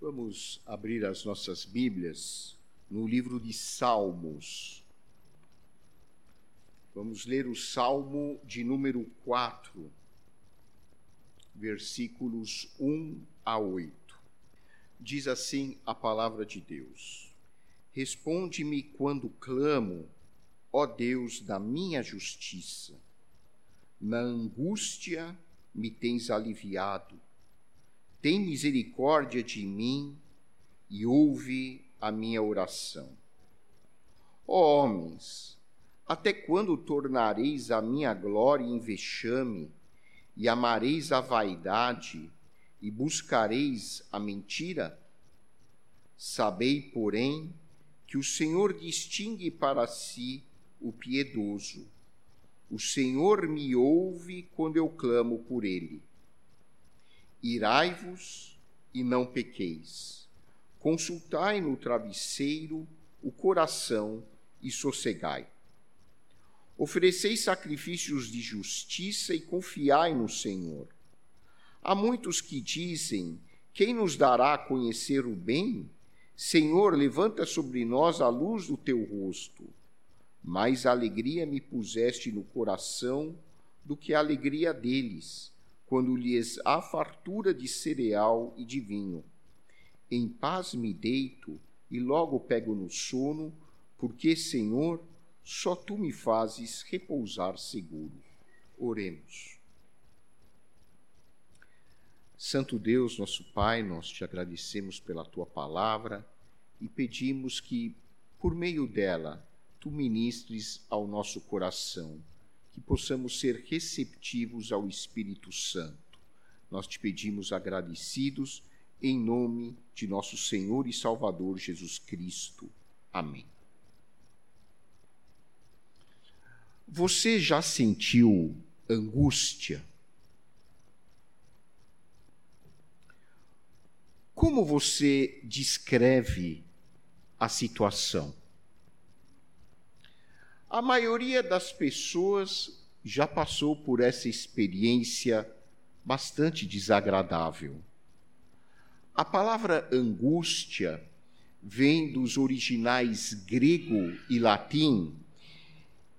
Vamos abrir as nossas Bíblias no livro de Salmos. Vamos ler o Salmo de número 4, versículos 1 a 8. Diz assim a palavra de Deus: Responde-me quando clamo, ó Deus da minha justiça. Na angústia me tens aliviado tem misericórdia de mim e ouve a minha oração. Ó homens, até quando tornareis a minha glória em vexame, e amareis a vaidade, e buscareis a mentira? Sabei, porém, que o Senhor distingue para si o piedoso. O Senhor me ouve quando eu clamo por ele. Irai-vos e não pequeis. Consultai no travesseiro o coração e sossegai. Ofereceis sacrifícios de justiça e confiai no Senhor. Há muitos que dizem: Quem nos dará a conhecer o bem? Senhor, levanta sobre nós a luz do teu rosto. Mais alegria me puseste no coração do que a alegria deles quando lhes há fartura de cereal e de vinho. Em paz me deito e logo pego no sono, porque, Senhor, só tu me fazes repousar seguro. Oremos. Santo Deus, nosso Pai, nós te agradecemos pela tua palavra e pedimos que, por meio dela, tu ministres ao nosso coração que possamos ser receptivos ao Espírito Santo. Nós te pedimos agradecidos em nome de nosso Senhor e Salvador Jesus Cristo. Amém. Você já sentiu angústia? Como você descreve a situação? A maioria das pessoas já passou por essa experiência bastante desagradável. A palavra angústia vem dos originais grego e latim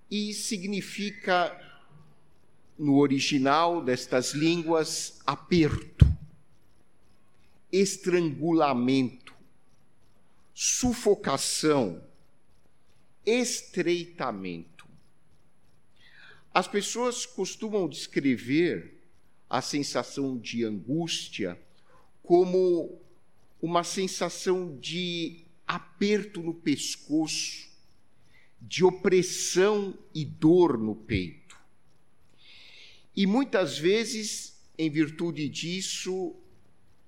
e significa, no original destas línguas, aperto, estrangulamento, sufocação estreitamento. As pessoas costumam descrever a sensação de angústia como uma sensação de aperto no pescoço, de opressão e dor no peito. E muitas vezes, em virtude disso,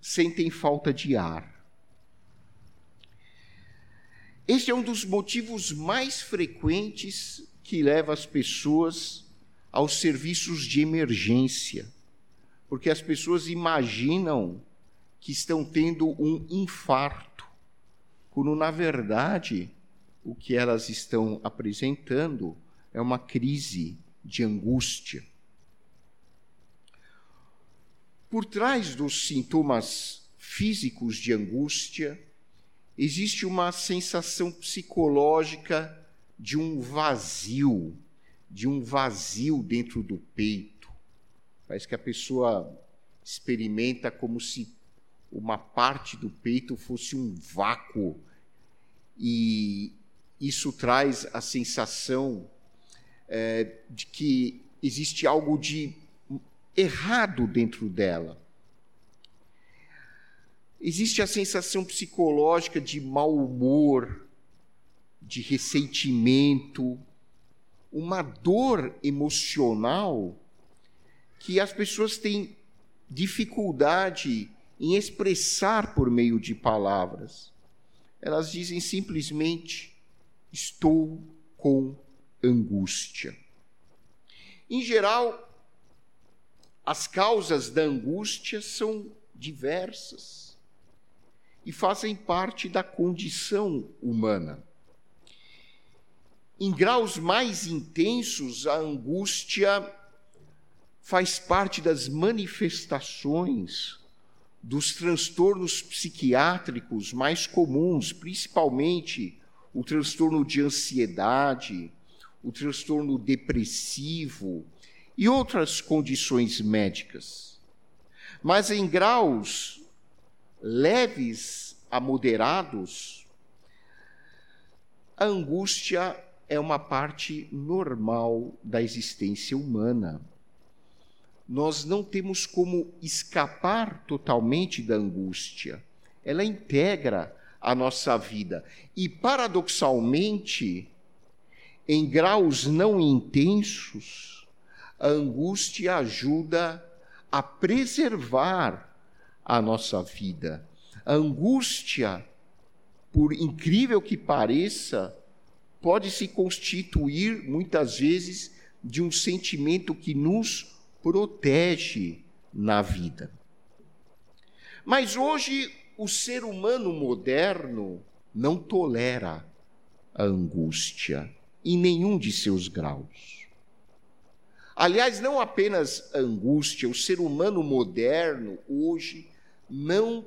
sentem falta de ar. Este é um dos motivos mais frequentes que leva as pessoas aos serviços de emergência, porque as pessoas imaginam que estão tendo um infarto, quando na verdade o que elas estão apresentando é uma crise de angústia. Por trás dos sintomas físicos de angústia, existe uma sensação psicológica de um vazio, de um vazio dentro do peito. Parece que a pessoa experimenta como se uma parte do peito fosse um vácuo. E isso traz a sensação é, de que existe algo de errado dentro dela. Existe a sensação psicológica de mau humor, de ressentimento, uma dor emocional que as pessoas têm dificuldade em expressar por meio de palavras. Elas dizem simplesmente: estou com angústia. Em geral, as causas da angústia são diversas e fazem parte da condição humana. Em graus mais intensos, a angústia faz parte das manifestações dos transtornos psiquiátricos mais comuns, principalmente o transtorno de ansiedade, o transtorno depressivo e outras condições médicas. Mas em graus leves a moderados, a angústia é uma parte normal da existência humana nós não temos como escapar totalmente da angústia. Ela integra a nossa vida. E, paradoxalmente, em graus não intensos, a angústia ajuda a preservar a nossa vida. A angústia, por incrível que pareça, pode se constituir muitas vezes de um sentimento que nos protege na vida. Mas hoje o ser humano moderno não tolera a angústia em nenhum de seus graus. Aliás, não apenas a angústia, o ser humano moderno hoje não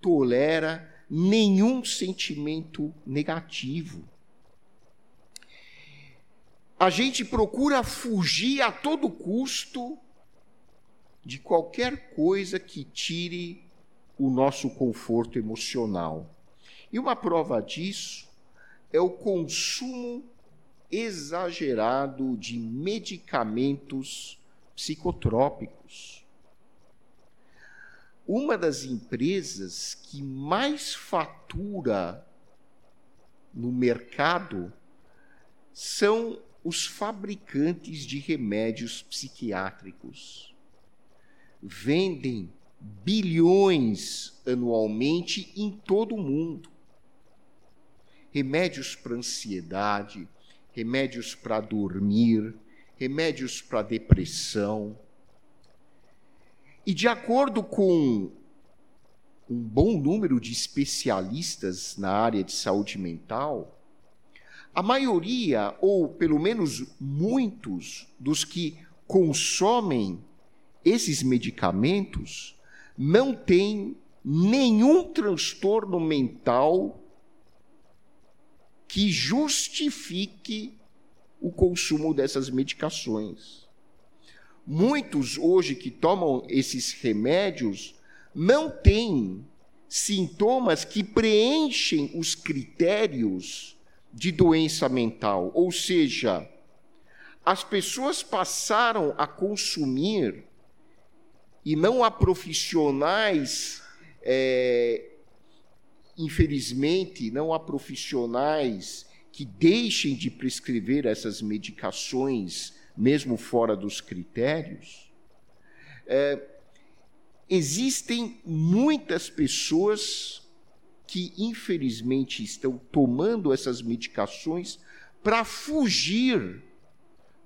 tolera nenhum sentimento negativo. A gente procura fugir a todo custo de qualquer coisa que tire o nosso conforto emocional. E uma prova disso é o consumo exagerado de medicamentos psicotrópicos. Uma das empresas que mais fatura no mercado são os fabricantes de remédios psiquiátricos. Vendem bilhões anualmente em todo o mundo. Remédios para ansiedade, remédios para dormir, remédios para depressão. E de acordo com um bom número de especialistas na área de saúde mental, a maioria, ou pelo menos muitos, dos que consomem esses medicamentos não têm nenhum transtorno mental que justifique o consumo dessas medicações. Muitos hoje que tomam esses remédios não têm sintomas que preenchem os critérios de doença mental, ou seja, as pessoas passaram a consumir e não há profissionais, é, infelizmente, não há profissionais que deixem de prescrever essas medicações, mesmo fora dos critérios. É, existem muitas pessoas que infelizmente estão tomando essas medicações para fugir,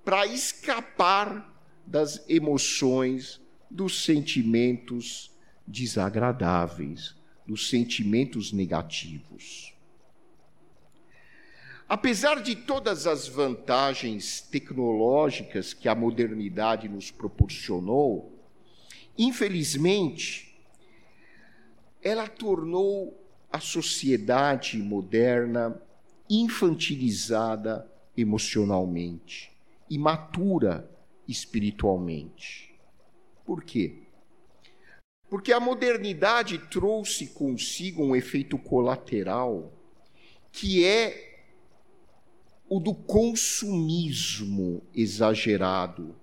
para escapar das emoções, dos sentimentos desagradáveis, dos sentimentos negativos. Apesar de todas as vantagens tecnológicas que a modernidade nos proporcionou, infelizmente, ela tornou a sociedade moderna infantilizada emocionalmente, imatura espiritualmente. Por quê? Porque a modernidade trouxe consigo um efeito colateral que é o do consumismo exagerado.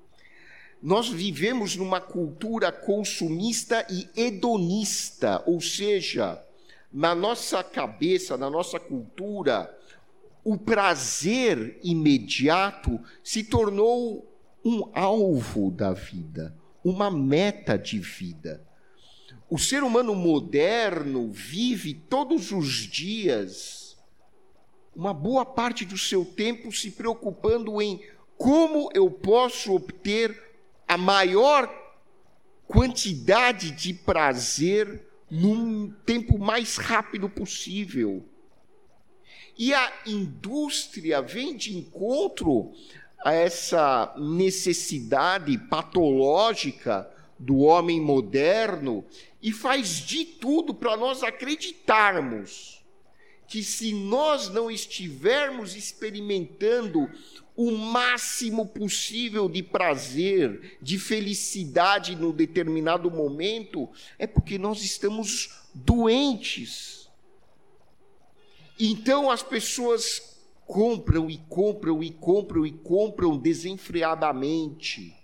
Nós vivemos numa cultura consumista e hedonista, ou seja, na nossa cabeça, na nossa cultura, o prazer imediato se tornou um alvo da vida, uma meta de vida. O ser humano moderno vive todos os dias, uma boa parte do seu tempo, se preocupando em como eu posso obter a maior quantidade de prazer num tempo mais rápido possível. E a indústria vem de encontro a essa necessidade patológica do homem moderno e faz de tudo para nós acreditarmos que se nós não estivermos experimentando o máximo possível de prazer, de felicidade no determinado momento, é porque nós estamos doentes. Então as pessoas compram e compram e compram e compram desenfreadamente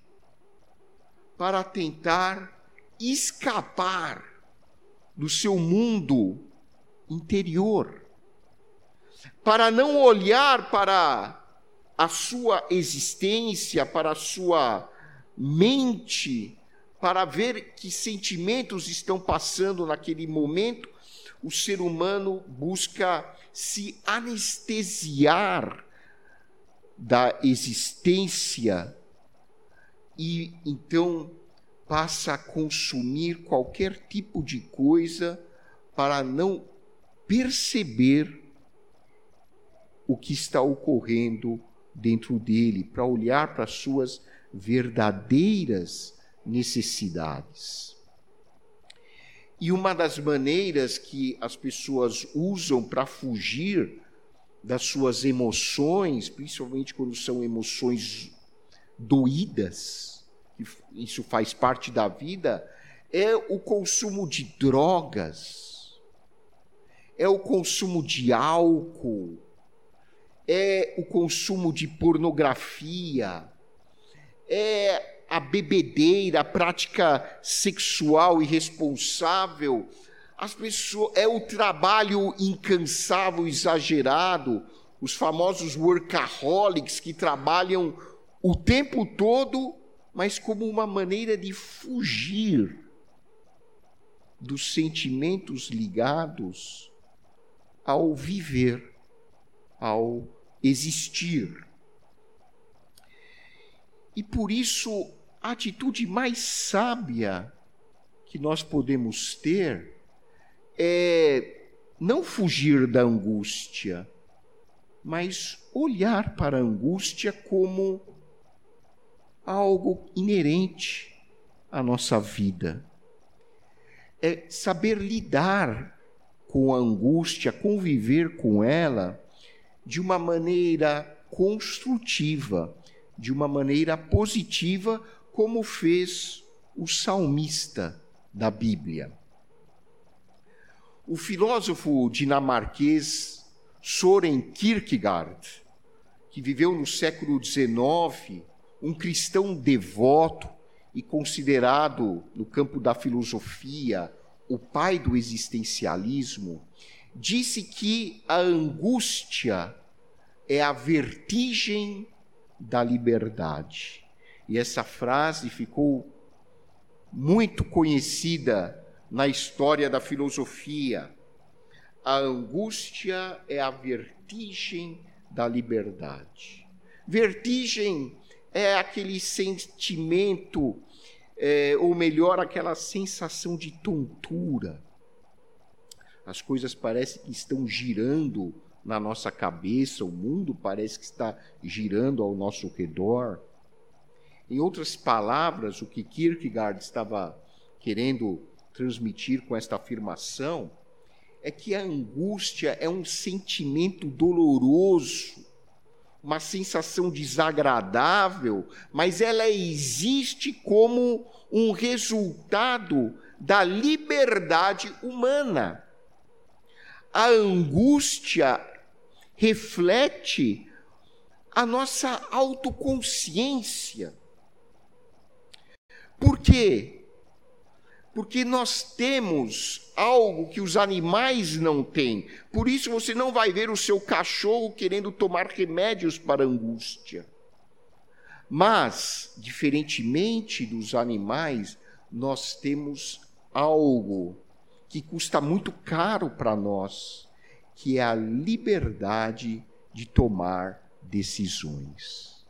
para tentar escapar do seu mundo interior, para não olhar para a sua existência, para a sua mente, para ver que sentimentos estão passando naquele momento, o ser humano busca se anestesiar da existência e então passa a consumir qualquer tipo de coisa para não perceber o que está ocorrendo dentro dele, para olhar para as suas verdadeiras necessidades. E uma das maneiras que as pessoas usam para fugir das suas emoções, principalmente quando são emoções doídas, isso faz parte da vida, é o consumo de drogas, é o consumo de álcool, é o consumo de pornografia, é a bebedeira, a prática sexual irresponsável, as pessoas, é o trabalho incansável, exagerado, os famosos workaholics que trabalham o tempo todo, mas como uma maneira de fugir dos sentimentos ligados ao viver, ao existir. E por isso, a atitude mais sábia que nós podemos ter é não fugir da angústia, mas olhar para a angústia como algo inerente à nossa vida. É saber lidar com a angústia, conviver com ela de uma maneira construtiva, de uma maneira positiva, como fez o salmista da Bíblia. O filósofo dinamarquês Soren Kierkegaard, que viveu no século XIX, um cristão devoto e considerado no campo da filosofia o pai do existencialismo, disse que a angústia é a vertigem da liberdade. E essa frase ficou muito conhecida na história da filosofia. A angústia é a vertigem da liberdade. Vertigem é aquele sentimento, é, ou melhor, aquela sensação de tontura. As coisas parecem que estão girando na nossa cabeça, o mundo parece que está girando ao nosso redor. Em outras palavras, o que Kierkegaard estava querendo transmitir com esta afirmação é que a angústia é um sentimento doloroso, uma sensação desagradável, mas ela existe como um resultado da liberdade humana. A angústia reflete a nossa autoconsciência. Por quê? Porque nós temos algo que os animais não têm. Por isso você não vai ver o seu cachorro querendo tomar remédios para angústia. Mas, diferentemente dos animais, nós temos algo que custa muito caro para nós que é a liberdade de tomar decisões.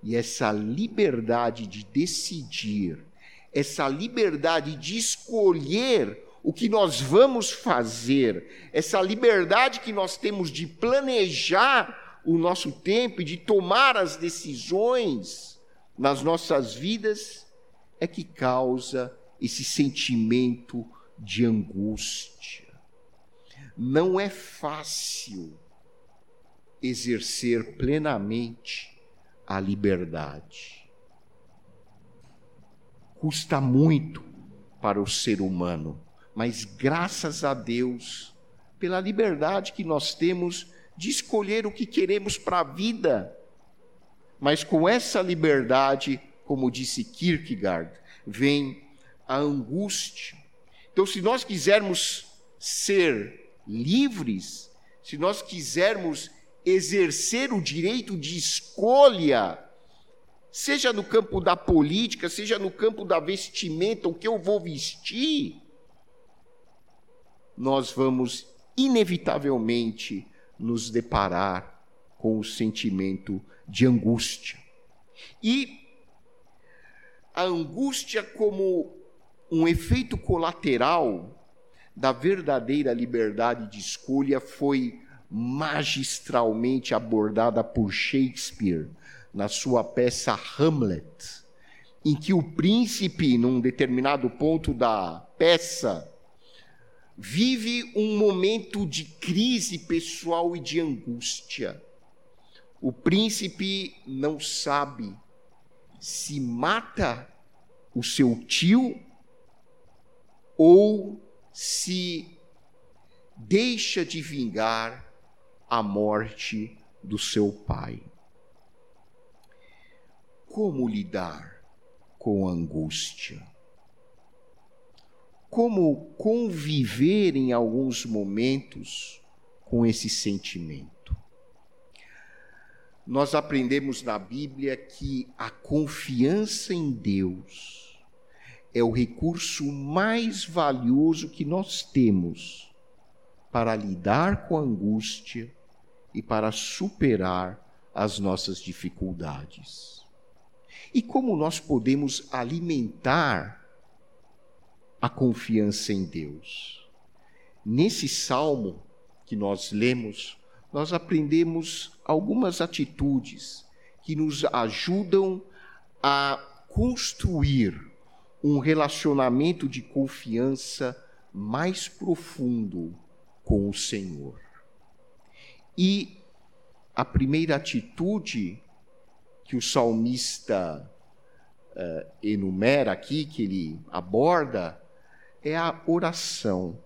E essa liberdade de decidir, essa liberdade de escolher o que nós vamos fazer, essa liberdade que nós temos de planejar o nosso tempo e de tomar as decisões nas nossas vidas, é que causa esse sentimento de angústia. Não é fácil exercer plenamente a liberdade. Custa muito para o ser humano, mas graças a Deus pela liberdade que nós temos de escolher o que queremos para a vida. Mas com essa liberdade, como disse Kierkegaard, vem a angústia. Então, se nós quisermos ser livres, se nós quisermos exercer o direito de escolha, seja no campo da política, seja no campo da vestimenta, o que eu vou vestir, nós vamos inevitavelmente nos deparar com o sentimento de angústia. E a angústia, como um efeito colateral da verdadeira liberdade de escolha, foi magistralmente abordada por Shakespeare na sua peça Hamlet, em que o príncipe, num determinado ponto da peça, vive um momento de crise pessoal e de angústia. O príncipe não sabe se mata o seu tio ou se deixa de vingar a morte do seu pai. Como lidar com a angústia? como conviver em alguns momentos com esse sentimento. Nós aprendemos na Bíblia que a confiança em Deus é o recurso mais valioso que nós temos para lidar com a angústia e para superar as nossas dificuldades. E como nós podemos alimentar a confiança em Deus. Nesse salmo que nós lemos, nós aprendemos algumas atitudes que nos ajudam a construir um relacionamento de confiança mais profundo com o Senhor. E a primeira atitude que o salmista uh, enumera aqui, que ele aborda, é a oração,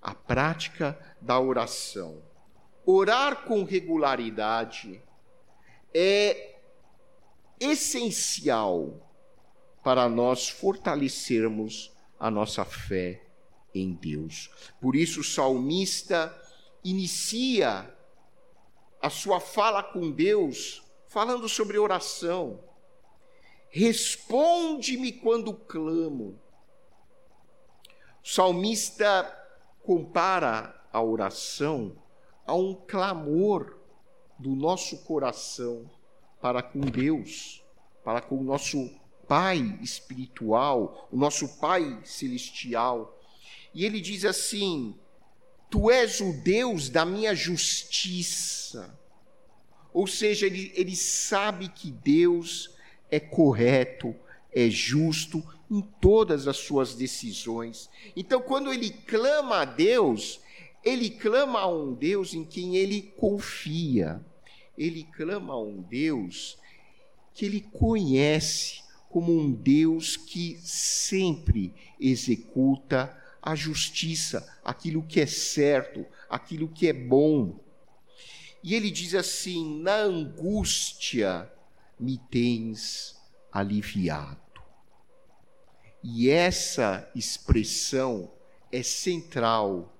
a prática da oração. Orar com regularidade é essencial para nós fortalecermos a nossa fé em Deus. Por isso, o salmista inicia a sua fala com Deus falando sobre oração. Responde-me quando clamo o salmista compara a oração a um clamor do nosso coração para com Deus, para com o nosso Pai espiritual, o nosso Pai celestial. E ele diz assim: Tu és o Deus da minha justiça. Ou seja, ele, ele sabe que Deus é correto, é justo em todas as suas decisões. Então, quando ele clama a Deus, ele clama a um Deus em quem ele confia. Ele clama a um Deus que ele conhece como um Deus que sempre executa a justiça, aquilo que é certo, aquilo que é bom. E ele diz assim: na angústia me tens aliviado. E essa expressão é central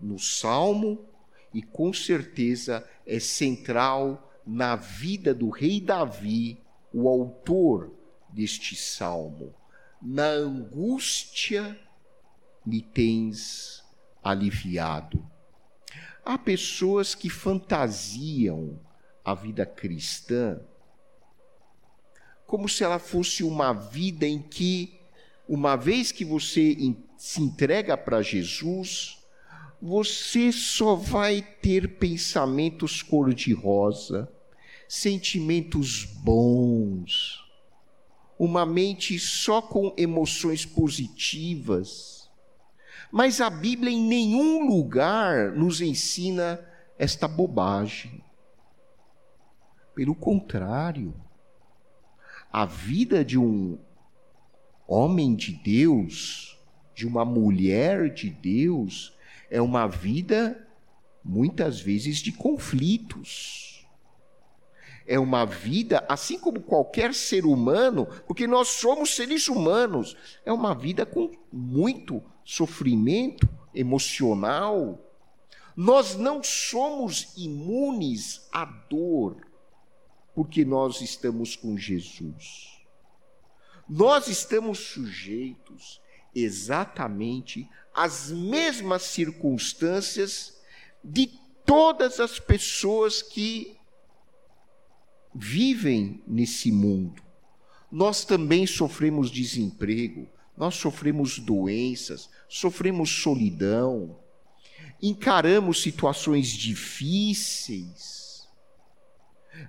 no Salmo e com certeza é central na vida do rei Davi, o autor deste salmo. Na angústia me tens aliviado. Há pessoas que fantasiam a vida cristã como se ela fosse uma vida em que uma vez que você se entrega para Jesus, você só vai ter pensamentos cor-de-rosa, sentimentos bons, uma mente só com emoções positivas. Mas a Bíblia em nenhum lugar nos ensina esta bobagem. Pelo contrário, a vida de um homem de Deus, de uma mulher de Deus, é uma vida muitas vezes de conflitos. É uma vida, assim como qualquer ser humano, porque nós somos seres humanos, é uma vida com muito sofrimento emocional. Nós não somos imunes à dor, porque nós estamos com Jesus. Nós estamos sujeitos exatamente às mesmas circunstâncias de todas as pessoas que vivem nesse mundo. Nós também sofremos desemprego, nós sofremos doenças, sofremos solidão, encaramos situações difíceis.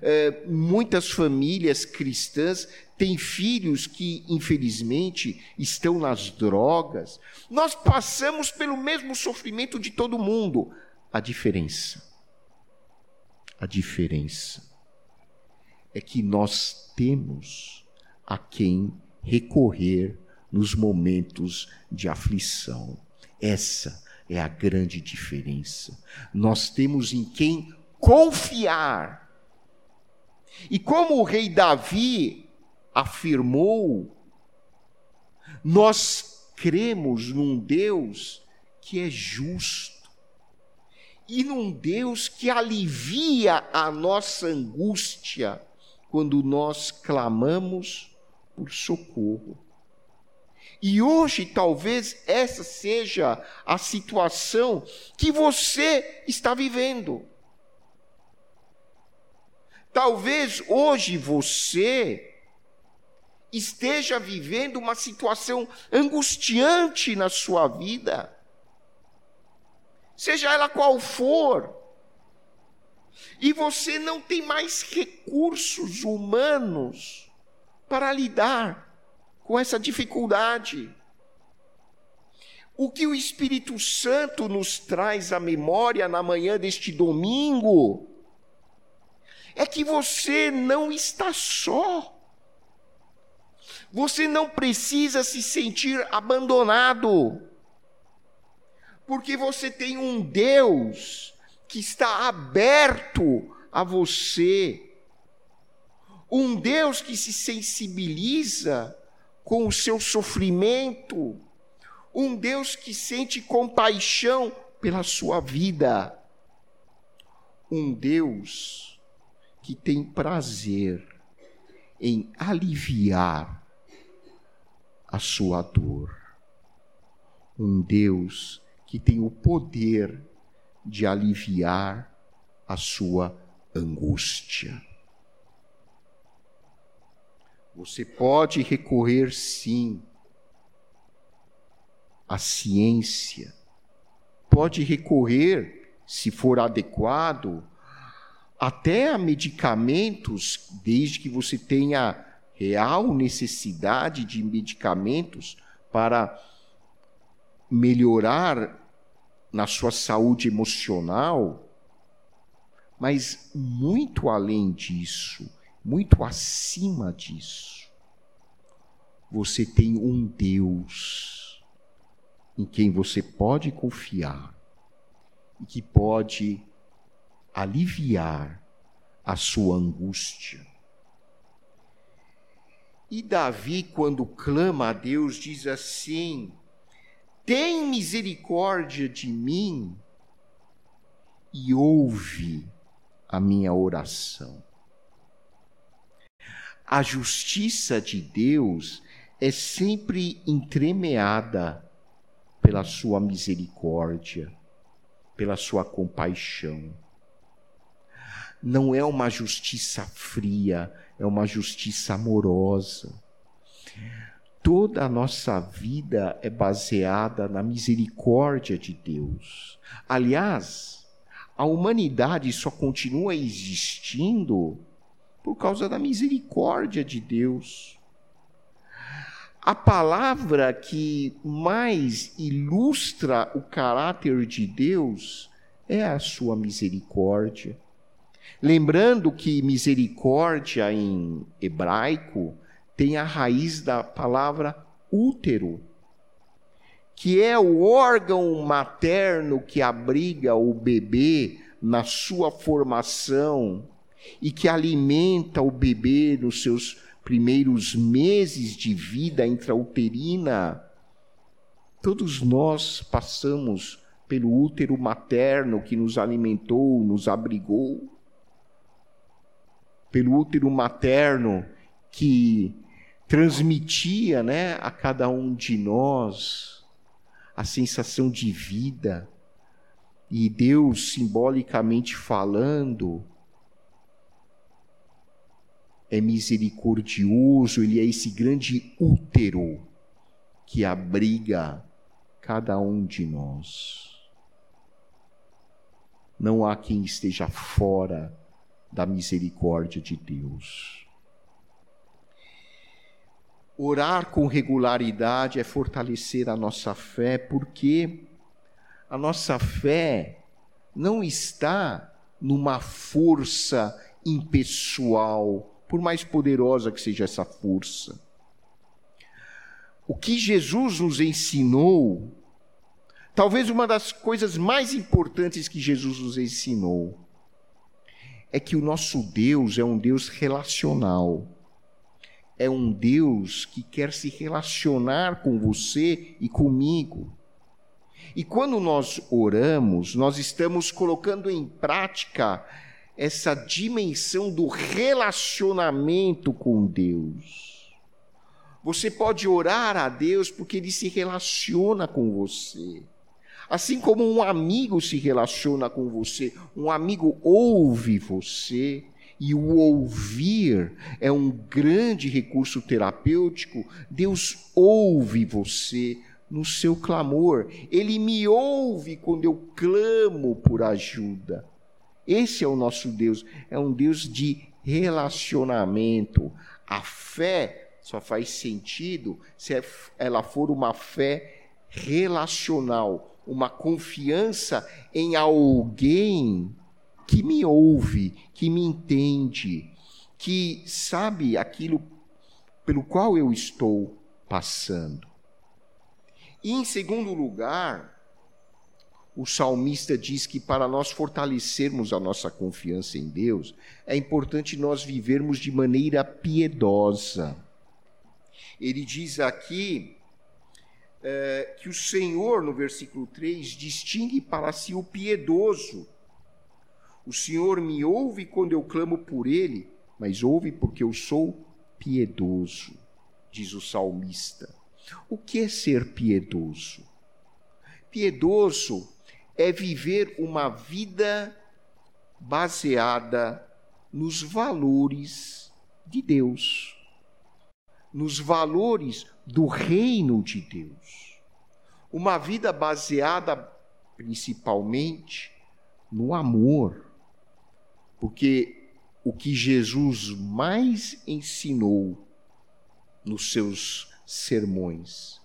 É, muitas famílias cristãs têm filhos que, infelizmente, estão nas drogas. Nós passamos pelo mesmo sofrimento de todo mundo. A diferença, a diferença é que nós temos a quem recorrer nos momentos de aflição. Essa é a grande diferença. Nós temos em quem confiar. E como o rei Davi afirmou, nós cremos num Deus que é justo e num Deus que alivia a nossa angústia quando nós clamamos por socorro. E hoje talvez essa seja a situação que você está vivendo. Talvez hoje você esteja vivendo uma situação angustiante na sua vida seja ela qual for, e você não tem mais recursos humanos para lidar com essa dificuldade. O que o Espírito Santo nos traz à memória na manhã deste domingo é que você não está só. Você não precisa se sentir abandonado porque você tem um Deus que está aberto a você, um Deus que se sensibiliza com o seu sofrimento, um Deus que sente compaixão pela sua vida, um Deus que tem prazer em aliviar a sua dor, um Deus que tem o poder de aliviar a sua angústia. Você pode recorrer, sim, à ciência, pode recorrer, se for adequado, até a medicamentos, desde que você tenha real necessidade de medicamentos para melhorar na sua saúde emocional, mas muito além disso, muito acima disso, você tem um Deus em quem você pode confiar e que pode aliviar a sua angústia. E Davi, quando clama a Deus, diz assim: tem misericórdia de mim e ouve a minha oração. A justiça de Deus é sempre entremeada pela sua misericórdia, pela sua compaixão. Não é uma justiça fria, é uma justiça amorosa toda a nossa vida é baseada na misericórdia de Deus. Aliás, a humanidade só continua existindo por causa da misericórdia de Deus. a palavra que mais ilustra o caráter de Deus é a sua misericórdia. Lembrando que misericórdia em hebraico tem a raiz da palavra útero, que é o órgão materno que abriga o bebê na sua formação e que alimenta o bebê nos seus primeiros meses de vida intrauterina. Todos nós passamos pelo útero materno que nos alimentou, nos abrigou, pelo útero materno que transmitia né, a cada um de nós a sensação de vida. E Deus, simbolicamente falando, é misericordioso, ele é esse grande útero que abriga cada um de nós. Não há quem esteja fora da misericórdia de Deus. Orar com regularidade é fortalecer a nossa fé, porque a nossa fé não está numa força impessoal, por mais poderosa que seja essa força. O que Jesus nos ensinou, talvez uma das coisas mais importantes que Jesus nos ensinou, é que o nosso Deus é um Deus relacional. É um Deus que quer se relacionar com você e comigo. E quando nós oramos, nós estamos colocando em prática essa dimensão do relacionamento com Deus. Você pode orar a Deus porque ele se relaciona com você. Assim como um amigo se relaciona com você, um amigo ouve você, e o ouvir é um grande recurso terapêutico. Deus ouve você no seu clamor, ele me ouve quando eu clamo por ajuda. Esse é o nosso Deus, é um Deus de relacionamento. A fé só faz sentido se é ela for uma fé relacional, uma confiança em alguém que me ouve, que me entende, que sabe aquilo pelo qual eu estou passando. E em segundo lugar, o salmista diz que para nós fortalecermos a nossa confiança em Deus, é importante nós vivermos de maneira piedosa. Ele diz aqui é, que o Senhor, no versículo 3, distingue para si o piedoso. O Senhor me ouve quando eu clamo por Ele, mas ouve porque eu sou piedoso, diz o salmista. O que é ser piedoso? Piedoso é viver uma vida baseada nos valores de Deus, nos valores do reino de Deus. Uma vida baseada principalmente no amor, porque o que Jesus mais ensinou nos seus sermões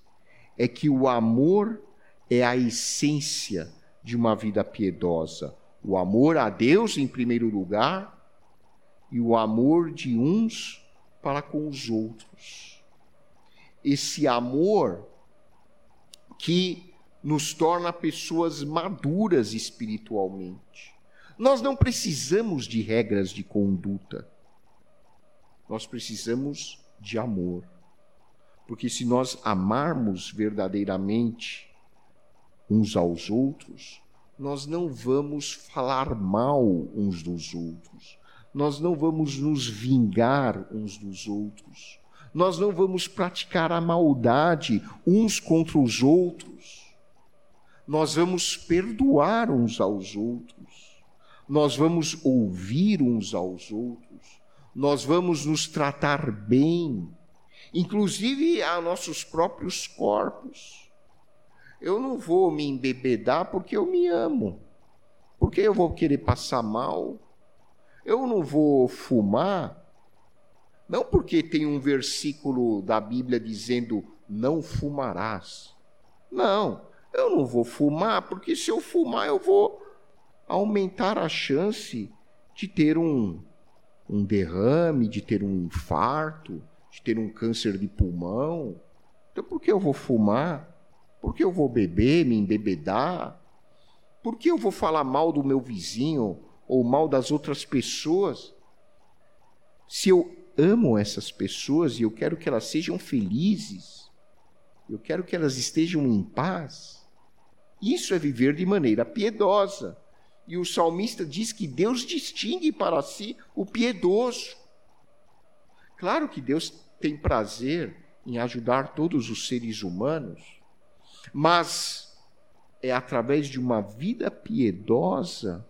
é que o amor é a essência de uma vida piedosa. O amor a Deus em primeiro lugar e o amor de uns para com os outros. Esse amor que nos torna pessoas maduras espiritualmente. Nós não precisamos de regras de conduta. Nós precisamos de amor. Porque se nós amarmos verdadeiramente uns aos outros, nós não vamos falar mal uns dos outros, nós não vamos nos vingar uns dos outros, nós não vamos praticar a maldade uns contra os outros, nós vamos perdoar uns aos outros, nós vamos ouvir uns aos outros, nós vamos nos tratar bem, inclusive a nossos próprios corpos eu não vou me embebedar porque eu me amo. Porque eu vou querer passar mal. Eu não vou fumar Não porque tem um versículo da Bíblia dizendo não fumarás. Não, eu não vou fumar, porque se eu fumar eu vou aumentar a chance de ter um, um derrame, de ter um infarto, de ter um câncer de pulmão. Então por que eu vou fumar? Por que eu vou beber, me embebedar? Por que eu vou falar mal do meu vizinho ou mal das outras pessoas? Se eu amo essas pessoas e eu quero que elas sejam felizes, eu quero que elas estejam em paz, isso é viver de maneira piedosa. E o salmista diz que Deus distingue para si o piedoso. Claro que Deus tem prazer em ajudar todos os seres humanos, mas é através de uma vida piedosa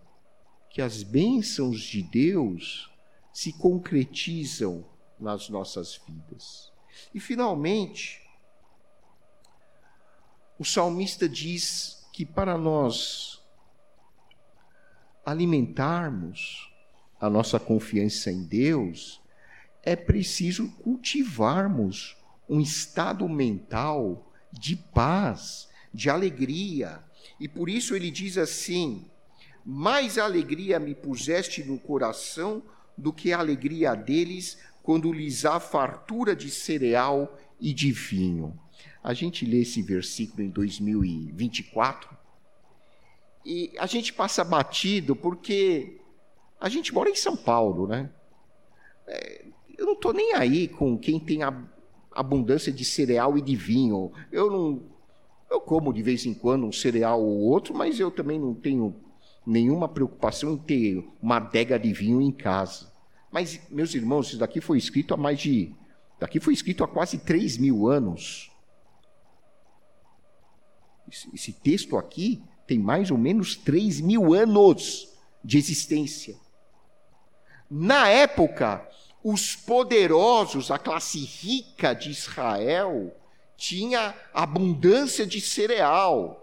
que as bênçãos de Deus se concretizam nas nossas vidas. E, finalmente, o salmista diz que para nós alimentarmos a nossa confiança em Deus, é preciso cultivarmos um estado mental de paz, de alegria. E por isso ele diz assim: Mais alegria me puseste no coração do que a alegria deles quando lhes há fartura de cereal e de vinho. A gente lê esse versículo em 2024 e a gente passa batido porque a gente mora em São Paulo, né? É, eu não estou nem aí com quem tem a abundância de cereal e de vinho. Eu não. Eu como de vez em quando um cereal ou outro, mas eu também não tenho nenhuma preocupação em ter uma adega de vinho em casa. Mas, meus irmãos, isso daqui foi escrito há mais de. Daqui foi escrito há quase 3 mil anos. Esse, esse texto aqui tem mais ou menos 3 mil anos de existência. Na época, os poderosos, a classe rica de Israel, tinha abundância de cereal.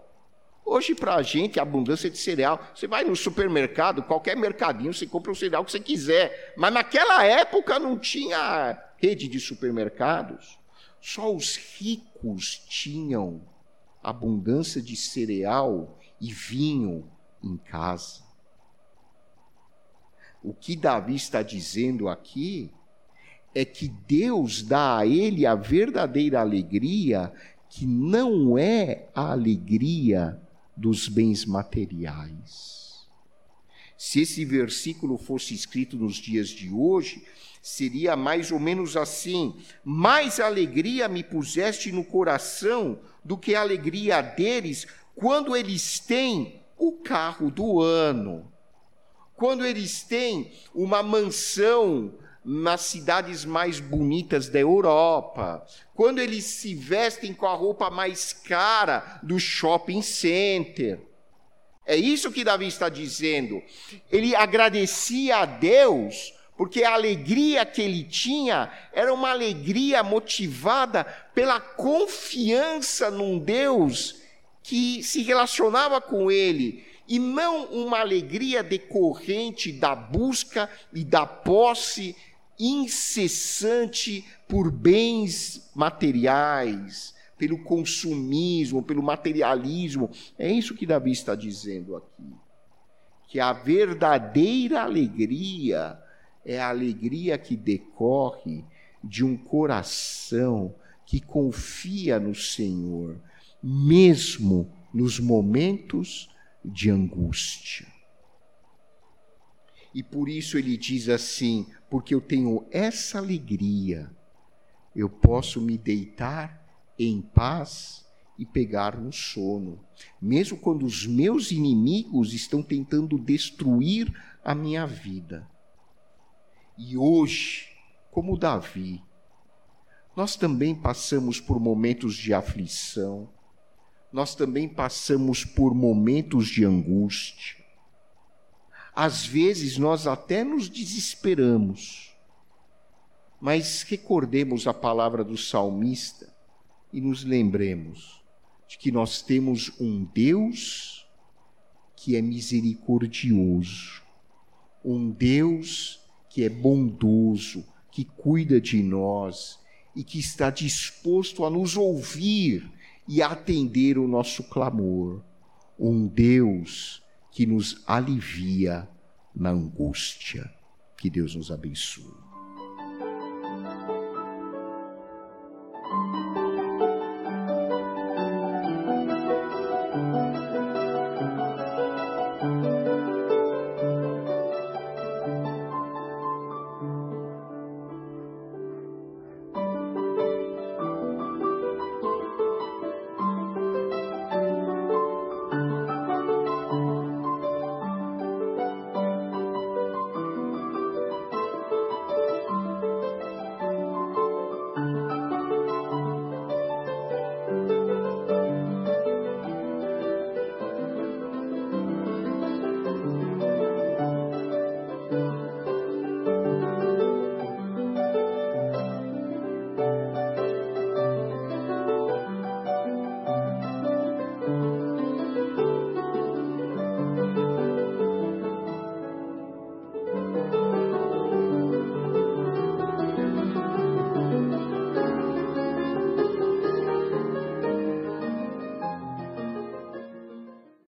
Hoje, para a gente, a abundância de cereal, você vai no supermercado, qualquer mercadinho, você compra o cereal que você quiser. Mas naquela época não tinha rede de supermercados. Só os ricos tinham abundância de cereal e vinho em casa. O que Davi está dizendo aqui é que Deus dá a ele a verdadeira alegria, que não é a alegria dos bens materiais. Se esse versículo fosse escrito nos dias de hoje, seria mais ou menos assim: Mais alegria me puseste no coração do que a alegria deles quando eles têm o carro do ano quando eles têm uma mansão nas cidades mais bonitas da Europa, quando eles se vestem com a roupa mais cara do shopping center. É isso que Davi está dizendo. Ele agradecia a Deus porque a alegria que ele tinha era uma alegria motivada pela confiança num Deus que se relacionava com ele e não uma alegria decorrente da busca e da posse incessante por bens materiais, pelo consumismo, pelo materialismo. É isso que Davi está dizendo aqui. Que a verdadeira alegria é a alegria que decorre de um coração que confia no Senhor, mesmo nos momentos de angústia. E por isso ele diz assim: porque eu tenho essa alegria, eu posso me deitar em paz e pegar no sono, mesmo quando os meus inimigos estão tentando destruir a minha vida. E hoje, como Davi, nós também passamos por momentos de aflição, nós também passamos por momentos de angústia. Às vezes nós até nos desesperamos, mas recordemos a palavra do salmista e nos lembremos de que nós temos um Deus que é misericordioso, um Deus que é bondoso, que cuida de nós e que está disposto a nos ouvir e atender o nosso clamor. Um Deus que nos alivia na angústia. Que Deus nos abençoe.